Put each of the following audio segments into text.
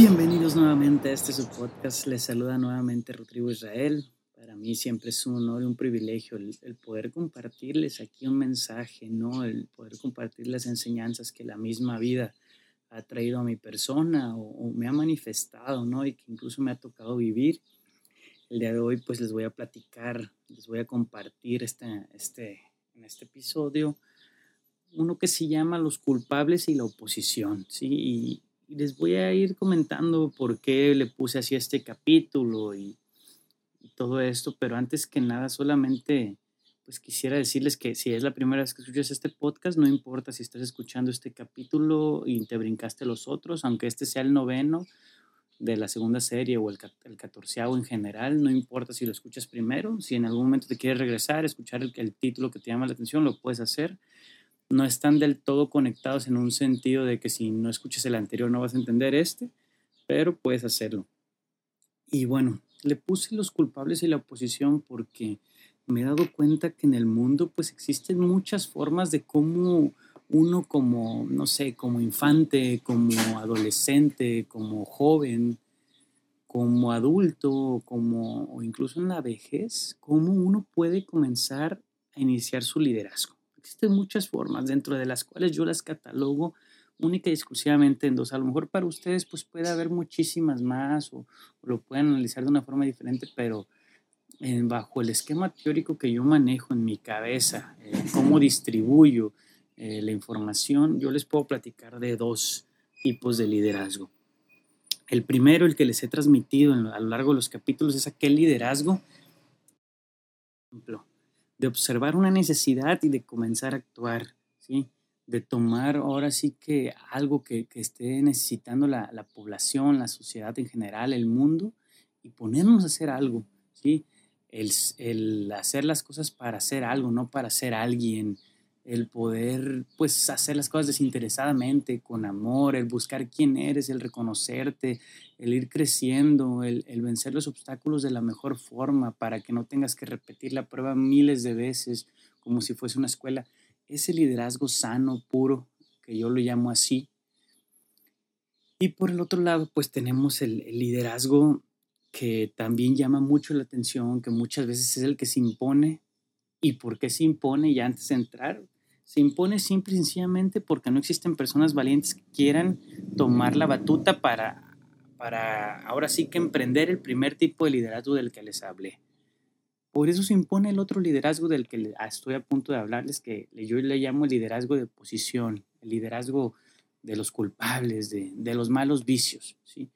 Bienvenidos nuevamente a este su podcast. Les saluda nuevamente Rodrigo Israel. Para mí siempre es un honor y un privilegio el, poder compartirles aquí un mensaje, ¿no? El poder compartir las enseñanzas que la misma vida ha traído a mi persona o, me ha manifestado, ¿no? Y que incluso me ha tocado vivir. El día de hoy pues les voy a platicar, les voy a compartir este, este, en este episodio uno que se llama Los culpables y la oposición, ¿sí? Les voy a ir comentando por qué le puse así este capítulo y, todo esto, pero antes que nada solamente pues quisiera decirles que si es la primera vez que escuchas este podcast, no importa si estás escuchando este capítulo y te brincaste los otros, aunque este sea el noveno de la segunda serie o el, el catorceavo en general, no importa si lo escuchas primero, si en algún momento te quieres regresar, escuchar el, el título que te llama la atención, lo puedes hacer no están del todo conectados en un sentido de que si no escuchas el anterior no vas a entender este, pero puedes hacerlo. Y bueno, le puse los culpables y la oposición porque me he dado cuenta que en el mundo pues existen muchas formas de cómo uno como, no sé, como infante, como adolescente, como joven, como adulto, como o incluso en la vejez, cómo uno puede comenzar a iniciar su liderazgo. Existen muchas formas dentro de las cuales yo las catalogo única y exclusivamente en dos. A lo mejor para ustedes pues puede haber muchísimas más o, lo pueden analizar de una forma diferente, pero eh, bajo el esquema teórico que yo manejo en mi cabeza, eh, cómo distribuyo eh, la información, yo les puedo platicar de dos tipos de liderazgo. El primero, el que les he transmitido a lo largo de los capítulos, es aquel liderazgo, por ejemplo, de observar una necesidad y de comenzar a actuar, ¿sí? De tomar ahora sí que algo que, esté necesitando la, la, población, la sociedad en general, el mundo, y ponernos a hacer algo, ¿sí? El, el hacer las cosas para hacer algo, no para ser alguien, el poder pues hacer las cosas desinteresadamente, con amor, el buscar quién eres, el reconocerte, el ir creciendo, el, vencer los obstáculos de la mejor forma para que no tengas que repetir la prueba miles de veces como si fuese una escuela. Ese liderazgo sano, puro, que yo lo llamo así. Y por el otro lado, pues tenemos el, el liderazgo que también llama mucho la atención, que muchas veces es el que se impone, ¿Y por qué se impone ya antes de entrar? Se impone simple y sencillamente porque no existen personas valientes que quieran tomar la batuta para, para ahora sí que emprender el primer tipo de liderazgo del que les hablé. Por eso se impone el otro liderazgo del que estoy a punto de hablarles, que yo le llamo el liderazgo de oposición, el liderazgo de los culpables, de, de los malos vicios. ¿sí?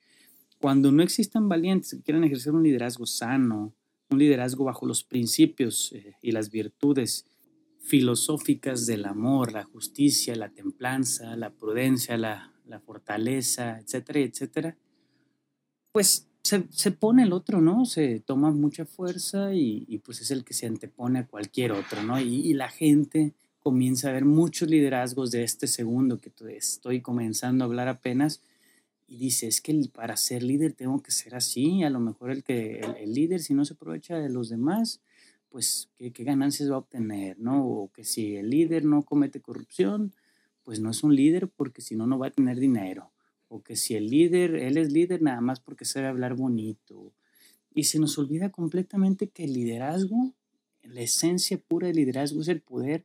Cuando no existan valientes que quieran ejercer un liderazgo sano, un liderazgo bajo los principios eh, y las virtudes filosóficas del amor, la justicia, la templanza, la prudencia, la, fortaleza, etcétera, etcétera, pues se, pone el otro, ¿no? Se toma mucha fuerza y, pues es el que se antepone a cualquier otro, ¿no? Y, y, la gente comienza a ver muchos liderazgos de este segundo que estoy comenzando a hablar apenas, y dice, es que para ser líder tengo que ser así, a lo mejor el, que, el, líder si no se aprovecha de los demás, pues ¿qué, ganancias va a obtener, ¿no? O que si el líder no comete corrupción, pues no es un líder porque si no, no va a tener dinero. O que si el líder, él es líder nada más porque sabe hablar bonito. Y se nos olvida completamente que el liderazgo, la esencia pura del liderazgo es el poder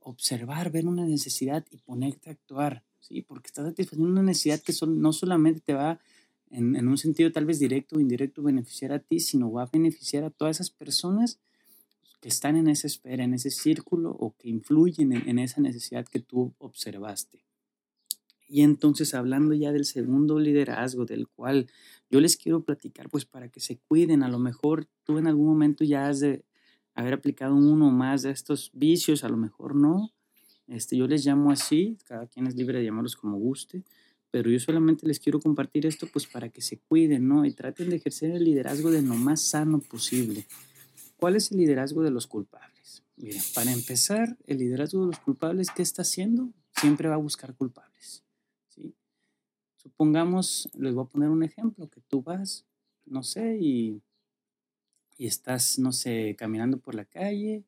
observar, ver una necesidad y ponerte a actuar. ¿Sí? Porque estás satisfaciendo una necesidad que no solamente te va en, un sentido tal vez directo o indirecto beneficiar a ti, sino va a beneficiar a todas esas personas que están en esa esfera, en ese círculo o que influyen en, esa necesidad que tú observaste. Y entonces hablando ya del segundo liderazgo del cual yo les quiero platicar, pues para que se cuiden, a lo mejor tú en algún momento ya has de haber aplicado uno o más de estos vicios, a lo mejor no, este, yo les llamo así, cada quien es libre de llamarlos como guste, pero yo solamente les quiero compartir esto pues para que se cuiden, ¿no? Y traten de ejercer el liderazgo de lo más sano posible. ¿Cuál es el liderazgo de los culpables? Miren, para empezar, el liderazgo de los culpables, ¿qué está haciendo? Siempre va a buscar culpables, ¿sí? Supongamos, les voy a poner un ejemplo, que tú vas, no sé, y, y estás, no sé, caminando por la calle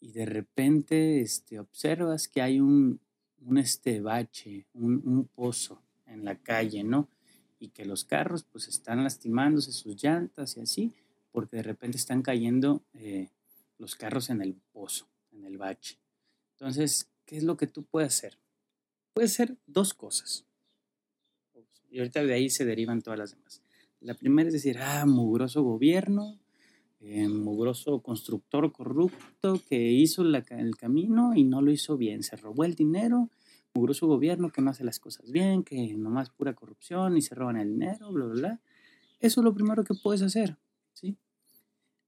y de repente este, observas que hay un, un este bache, un, un, pozo en la calle, ¿no? y que los carros pues están lastimándose sus llantas y así, porque de repente están cayendo eh, los carros en el pozo, en el bache. Entonces, ¿qué es lo que tú puedes hacer? Puedes hacer dos cosas. Y ahorita de ahí se derivan todas las demás. La primera es decir, ah, mugroso gobierno, eh, mugroso constructor corrupto que hizo el camino y no lo hizo bien, se robó el dinero, mugroso gobierno que no hace las cosas bien, que nomás pura corrupción y se roban el dinero, bla, bla. Eso es lo primero que puedes hacer, ¿sí?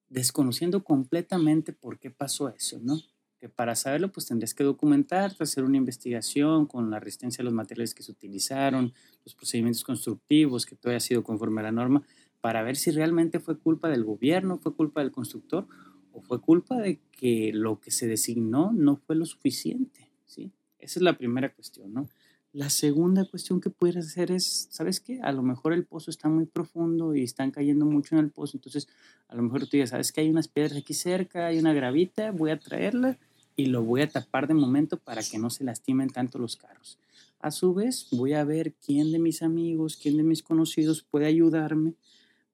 Desconociendo completamente por qué pasó eso, ¿no? Que para saberlo, pues tendrías que documentarte, hacer una investigación con la resistencia a los materiales que se utilizaron, los procedimientos constructivos, que todo haya sido conforme a la norma, para ver si realmente fue culpa del gobierno, fue culpa del constructor o fue culpa de que lo que se designó no fue lo suficiente, ¿sí? Esa es la primera cuestión, ¿no? La segunda cuestión que puedes hacer es, ¿sabes qué? A lo mejor el pozo está muy profundo y están cayendo mucho en el pozo, entonces a lo mejor tú digas, ¿sabes qué? Hay unas piedras aquí cerca, hay una gravita, voy a traerla y lo voy a tapar de momento para que no se lastimen tanto los carros. A su vez, voy a ver quién de mis amigos, quién de mis conocidos puede ayudarme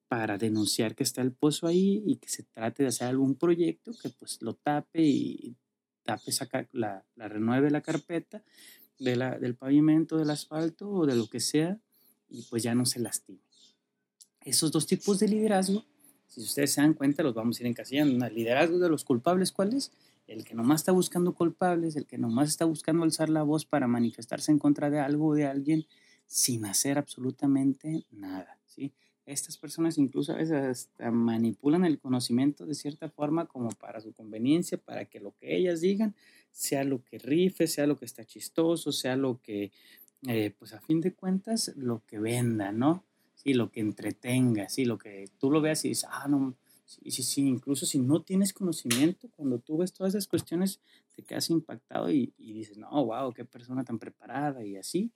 para denunciar que está el pozo ahí y que se trate de hacer algún proyecto que pues lo tape y tape la, la renueve la carpeta de la, del pavimento, del asfalto o de lo que sea y pues ya no se lastime. Esos dos tipos de liderazgo, si ustedes se dan cuenta, los vamos a ir encasillando. El liderazgo de los culpables, ¿cuál es? El que nomás está buscando culpables, el que nomás está buscando alzar la voz para manifestarse en contra de algo o de alguien sin hacer absolutamente nada, ¿sí? Estas personas incluso a veces manipulan el conocimiento de cierta forma como para su conveniencia, para que lo que ellas digan sea lo que rife, sea lo que está chistoso, sea lo que, eh, pues a fin de cuentas, lo que venda, ¿no? Sí, lo que entretenga, sí, lo que tú lo veas y dices, ah, no, sí, sí, incluso si no tienes conocimiento, cuando tú ves todas esas cuestiones, te quedas impactado y, y dices, no, wow, qué persona tan preparada y así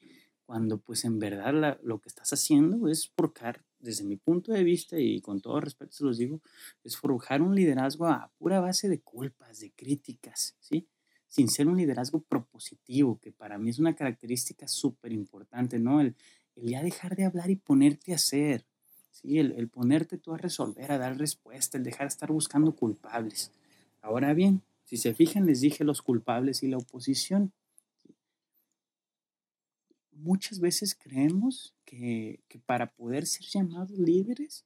cuando pues en verdad lo que estás haciendo es forjar, desde mi punto de vista y con todo respeto se los digo, es forjar un liderazgo a pura base de culpas, de críticas, ¿sí? Sin ser un liderazgo propositivo, que para mí es una característica súper importante, ¿no? El, ya dejar de hablar y ponerte a hacer, ¿sí? El, ponerte tú a resolver, a dar respuesta, el dejar de estar buscando culpables. Ahora bien, si se fijan, les dije los culpables y la oposición muchas veces creemos que, para poder ser llamados líderes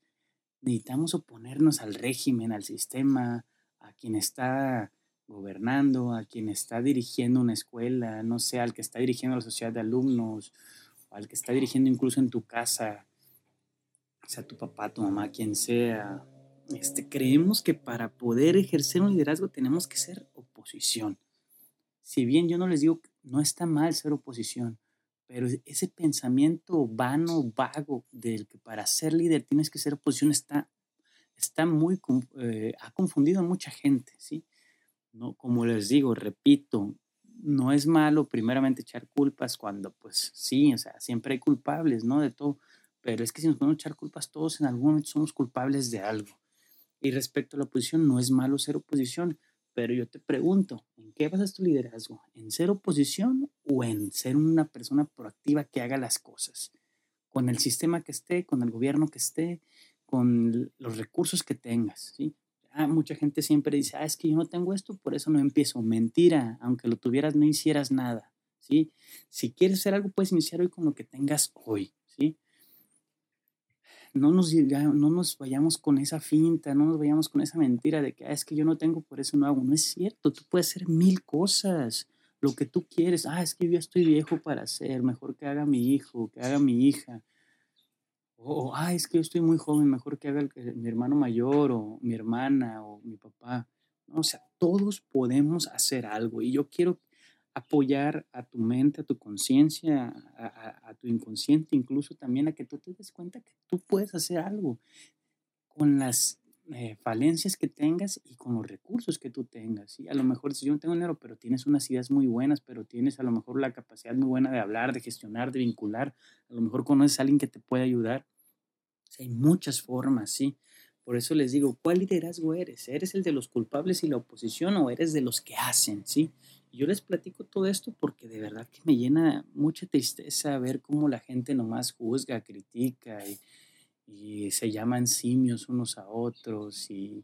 necesitamos oponernos al régimen, al sistema, a quien está gobernando, a quien está dirigiendo una escuela, no sé, al que está dirigiendo la sociedad de alumnos, al que está dirigiendo incluso en tu casa, sea tu papá, tu mamá, quien sea. Este, creemos que para poder ejercer un liderazgo tenemos que ser oposición. Si bien yo no les digo, no está mal ser oposición, pero ese pensamiento vano, vago, del que para ser líder tienes que ser oposición, está, está muy, eh, ha confundido a mucha gente, ¿sí? ¿No? Como les digo, repito, no es malo primeramente echar culpas cuando, pues sí, o sea, siempre hay culpables, ¿no? De todo, pero es que si nos podemos echar culpas todos, en algún momento somos culpables de algo. Y respecto a la oposición, no es malo ser oposición, pero yo te pregunto, ¿en qué basas tu liderazgo? ¿En ser oposición o en ser una persona proactiva que haga las cosas? Con el sistema que esté, con el gobierno que esté, con los recursos que tengas, ¿sí? Ah, mucha gente siempre dice, ah, es que yo no tengo esto, por eso no empiezo. Mentira, aunque lo tuvieras, no hicieras nada, ¿sí? Si quieres hacer algo, puedes iniciar hoy con lo que tengas hoy, ¿sí? No nos, no nos vayamos con esa finta, no nos vayamos con esa mentira de que ah, es que yo no tengo, por eso no hago. No es cierto, tú puedes hacer mil cosas, lo que tú quieres. Ah, es que yo estoy viejo para hacer, mejor que haga mi hijo, que haga mi hija. O, ah, es que yo estoy muy joven, mejor que haga mi hermano mayor o mi hermana o mi papá. No, o sea, todos podemos hacer algo y yo quiero apoyar a tu mente, a tu conciencia, a, tu inconsciente, incluso también a que tú te des cuenta que tú puedes hacer algo con las eh, falencias que tengas y con los recursos que tú tengas. A lo mejor si yo no tengo dinero, pero tienes unas ideas muy buenas, pero tienes a lo mejor la capacidad muy buena de hablar, de gestionar, de vincular, a lo mejor conoces a alguien que te puede ayudar. hay muchas formas, ¿sí? Por eso les digo, ¿cuál liderazgo eres? ¿Eres el de los culpables y la oposición o eres de los que hacen, ¿sí? Yo les platico todo esto porque de verdad que me llena mucha tristeza ver cómo la gente nomás juzga, critica y, se llaman simios unos a otros y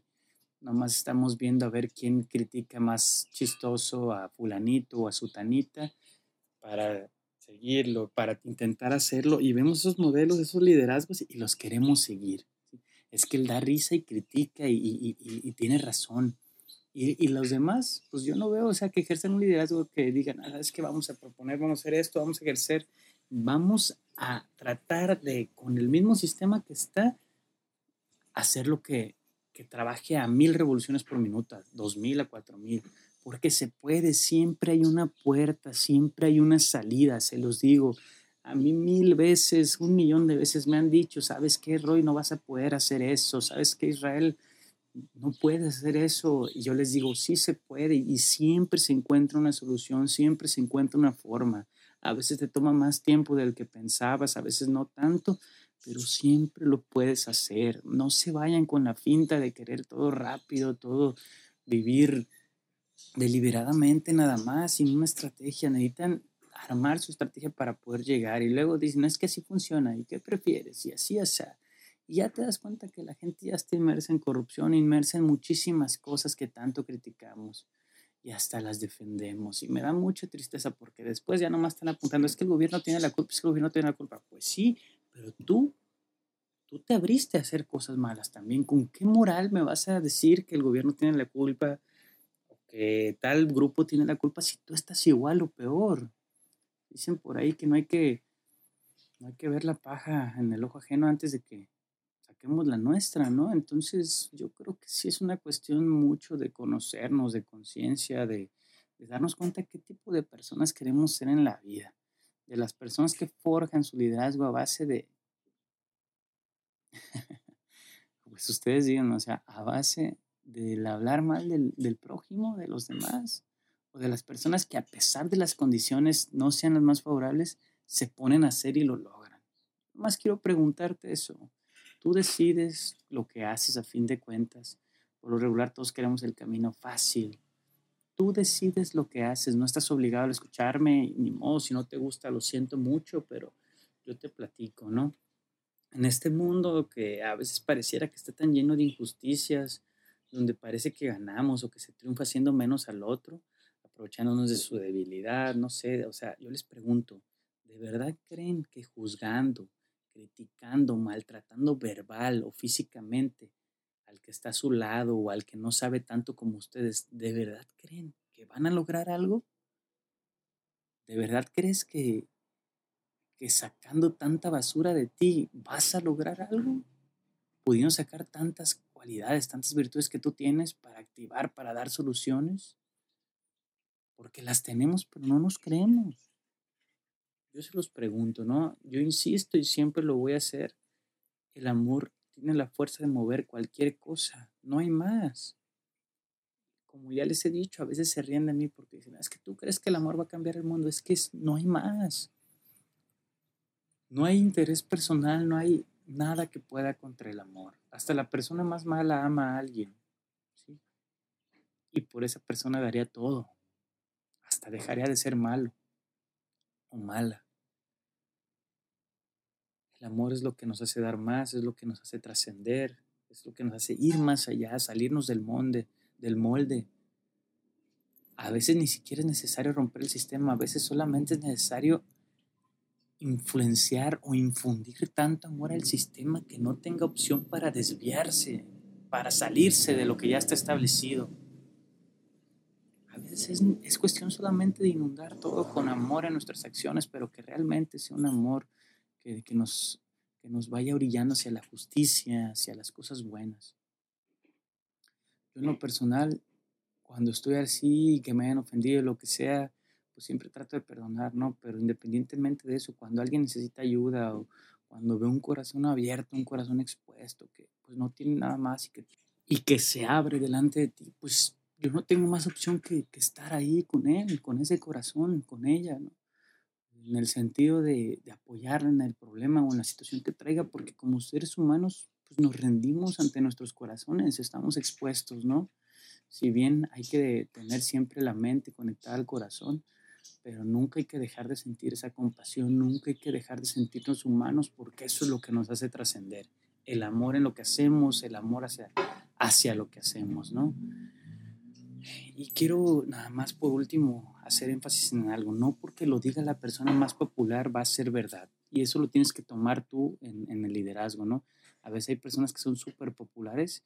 nomás estamos viendo a ver quién critica más chistoso a fulanito o a sutanita para seguirlo, para intentar hacerlo y vemos esos modelos, esos liderazgos y los queremos seguir. Es que él da risa y critica y tiene razón y, y, los demás, pues yo no veo, o sea, que ejercen un liderazgo que digan, ah, es que vamos a proponer, vamos a hacer esto, vamos a ejercer, vamos a tratar de, con el mismo sistema que está, hacer lo que, que trabaje a mil revoluciones por minuto, dos mil a cuatro mil, porque se puede, siempre hay una puerta, siempre hay una salida, se los digo. A mí mil veces, un millón de veces me han dicho, ¿sabes qué, Roy? No vas a poder hacer eso, ¿sabes qué, Israel? No puedes hacer eso. Y yo les digo, sí se puede y siempre se encuentra una solución, siempre se encuentra una forma. A veces te toma más tiempo del que pensabas, a veces no tanto, pero siempre lo puedes hacer. No se vayan con la finta de querer todo rápido, todo vivir deliberadamente nada más, sin una estrategia. Necesitan armar su estrategia para poder llegar y luego dicen, es que así funciona, ¿y qué prefieres? Y así, así. Y ya te das cuenta que la gente ya está inmersa en corrupción, inmersa en muchísimas cosas que tanto criticamos y hasta las defendemos. Y me da mucha tristeza porque después ya nomás están apuntando, es que el gobierno tiene la culpa, es que el gobierno tiene la culpa. Pues sí, pero tú, tú te abriste a hacer cosas malas también. ¿Con qué moral me vas a decir que el gobierno tiene la culpa o que tal grupo tiene la culpa si tú estás igual o peor? Dicen por ahí que no hay que, no hay que ver la paja en el ojo ajeno antes de que saquemos la nuestra, ¿no? Entonces yo creo que sí es una cuestión mucho de conocernos, de conciencia, de, darnos cuenta qué tipo de personas queremos ser en la vida, de las personas que forjan su liderazgo a base de, pues ustedes digan, o sea, a base del hablar mal del, del prójimo, de los demás, o de las personas que a pesar de las condiciones no sean las más favorables, se ponen a hacer y lo logran. Más quiero preguntarte eso. Tú decides lo que haces a fin de cuentas. Por lo regular todos queremos el camino fácil. Tú decides lo que haces, no estás obligado a escucharme, ni modo, si no te gusta, lo siento mucho, pero yo te platico, ¿no? En este mundo que a veces pareciera que está tan lleno de injusticias, donde parece que ganamos o que se triunfa haciendo menos al otro, aprovechándonos de su debilidad, no sé, o sea, yo les pregunto, ¿de verdad creen que juzgando, criticando, maltratando verbal o físicamente al que está a su lado o al que no sabe tanto como ustedes, ¿de verdad creen que van a lograr algo? ¿De verdad crees que, que sacando tanta basura de ti vas a lograr algo? Pudiendo sacar tantas cualidades, tantas virtudes que tú tienes para activar, para dar soluciones. Porque las tenemos, pero no nos creemos yo se los pregunto, ¿no? Yo insisto y siempre lo voy a hacer. El amor tiene la fuerza de mover cualquier cosa, no hay más. Como ya les he dicho, a veces se ríen de mí porque dicen, es que tú crees que el amor va a cambiar el mundo, es que no hay más. No hay interés personal, no hay nada que pueda contra el amor. Hasta la persona más mala ama a alguien. Y por esa persona daría todo. Hasta dejaría de ser malo o mala. El amor es lo que nos hace dar más, es lo que nos hace trascender, es lo que nos hace ir más allá, salirnos del molde, del molde. A veces ni siquiera es necesario romper el sistema, a veces solamente es necesario influenciar o infundir tanto amor al sistema que no tenga opción para desviarse, para salirse de lo que ya está establecido es, es, cuestión solamente de inundar todo con amor en nuestras acciones, pero que realmente sea un amor que, que, nos, que nos vaya brillando hacia la justicia, hacia las cosas buenas. Yo en lo personal, cuando estoy así, que me hayan ofendido, lo que sea, pues siempre trato de perdonar, ¿no? Pero independientemente de eso, cuando alguien necesita ayuda o cuando veo un corazón abierto, un corazón expuesto, que pues no tiene nada más y que, y que se abre delante de ti, pues yo no tengo más opción que, que, estar ahí con él, con ese corazón, con ella, ¿no? En el sentido de, de, apoyarla en el problema o en la situación que traiga, porque como seres humanos, pues nos rendimos ante nuestros corazones, estamos expuestos, ¿no? Si bien hay que tener siempre la mente conectada al corazón, pero nunca hay que dejar de sentir esa compasión, nunca hay que dejar de sentirnos humanos, porque eso es lo que nos hace trascender. El amor en lo que hacemos, el amor hacia, hacia lo que hacemos, ¿no? Y quiero nada más por último hacer énfasis en algo, no porque lo diga la persona más popular va a ser verdad. Y eso lo tienes que tomar tú en, en el liderazgo, ¿no? A veces hay personas que son súper populares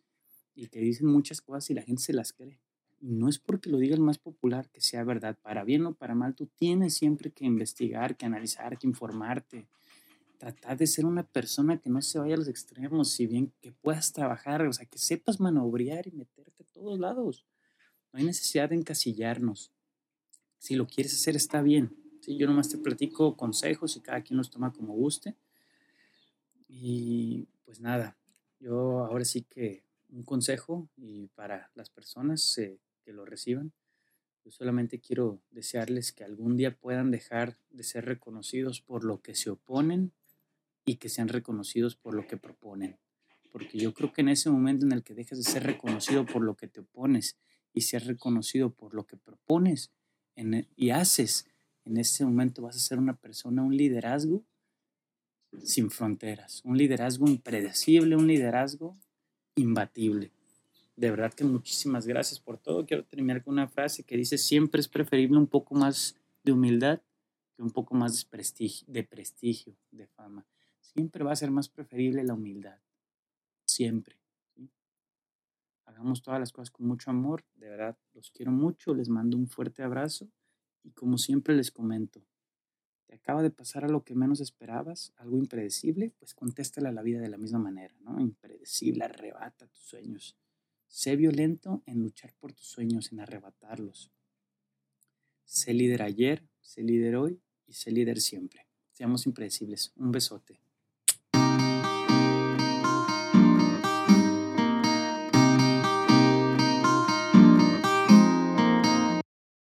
y que dicen muchas cosas y la gente se las cree. No es porque lo diga el más popular que sea verdad. Para bien o para mal, tú tienes siempre que investigar, que analizar, que informarte. Tratar de ser una persona que no se vaya a los extremos, si bien que puedas trabajar, o sea, que sepas manobrear y meterte a todos lados. No hay necesidad de encasillarnos. Si lo quieres hacer, está bien. ¿sí? Yo nomás te platico consejos y cada quien los toma como guste. Y pues nada, yo ahora sí que un consejo y para las personas eh, que lo reciban, yo solamente quiero desearles que algún día puedan dejar de ser reconocidos por lo que se oponen y que sean reconocidos por lo que proponen. Porque yo creo que en ese momento en el que dejas de ser reconocido por lo que te opones y seas reconocido por lo que propones e, y haces, en ese momento vas a ser una persona, un liderazgo sin fronteras, un liderazgo impredecible, un liderazgo imbatible. De verdad que muchísimas gracias por todo. Quiero terminar con una frase que dice, siempre es preferible un poco más de humildad que un poco más de, prestigio, de fama. Siempre va a ser más preferible la humildad. Siempre. Hagamos todas las cosas con mucho amor. De verdad, los quiero mucho. Les mando un fuerte abrazo. Y como siempre les comento, te acaba de pasar a lo que menos esperabas, algo impredecible, pues contéstale a la vida de la misma manera, ¿no? Impredecible, arrebata tus sueños. Sé violento en luchar por tus sueños, en arrebatarlos. Sé líder ayer, sé líder hoy y sé líder siempre. Seamos impredecibles. Un besote.